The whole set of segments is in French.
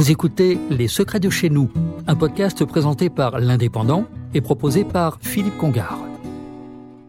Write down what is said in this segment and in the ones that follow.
Vous écoutez Les Secrets de chez nous, un podcast présenté par l'Indépendant et proposé par Philippe Congar.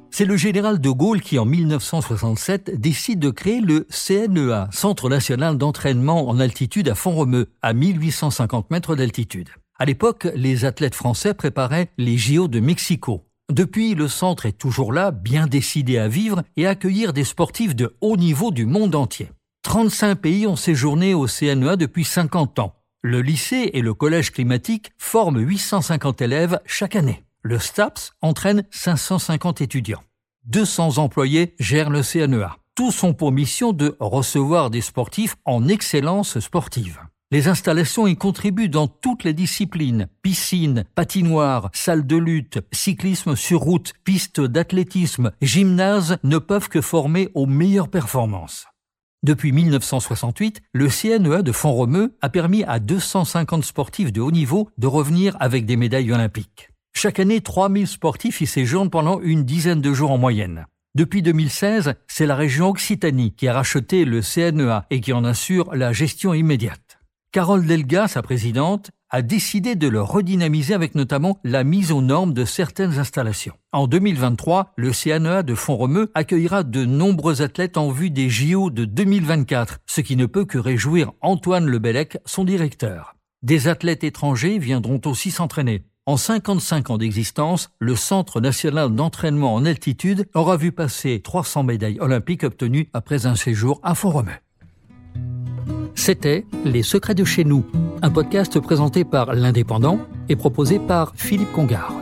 C'est le général de Gaulle qui, en 1967, décide de créer le CNEA, Centre national d'entraînement en altitude à Font-Romeu, à 1850 mètres d'altitude. À l'époque, les athlètes français préparaient les JO de Mexico. Depuis, le centre est toujours là, bien décidé à vivre et à accueillir des sportifs de haut niveau du monde entier. 35 pays ont séjourné au CNEA depuis 50 ans. Le lycée et le collège climatique forment 850 élèves chaque année. Le STAPS entraîne 550 étudiants. 200 employés gèrent le CNEA. Tous ont pour mission de recevoir des sportifs en excellence sportive. Les installations y contribuent dans toutes les disciplines. Piscine, patinoire, salle de lutte, cyclisme sur route, piste d'athlétisme, gymnase ne peuvent que former aux meilleures performances. Depuis 1968, le CNEA de Font-Romeu a permis à 250 sportifs de haut niveau de revenir avec des médailles olympiques. Chaque année, 3000 sportifs y séjournent pendant une dizaine de jours en moyenne. Depuis 2016, c'est la région Occitanie qui a racheté le CNEA et qui en assure la gestion immédiate. Carole Delga, sa présidente, a décidé de le redynamiser avec notamment la mise aux normes de certaines installations. En 2023, le CNEA de Font-Romeu accueillera de nombreux athlètes en vue des JO de 2024, ce qui ne peut que réjouir Antoine Lebellec, son directeur. Des athlètes étrangers viendront aussi s'entraîner. En 55 ans d'existence, le Centre national d'entraînement en altitude aura vu passer 300 médailles olympiques obtenues après un séjour à Font-Romeu. C'était Les Secrets de chez nous, un podcast présenté par l'Indépendant et proposé par Philippe Congar.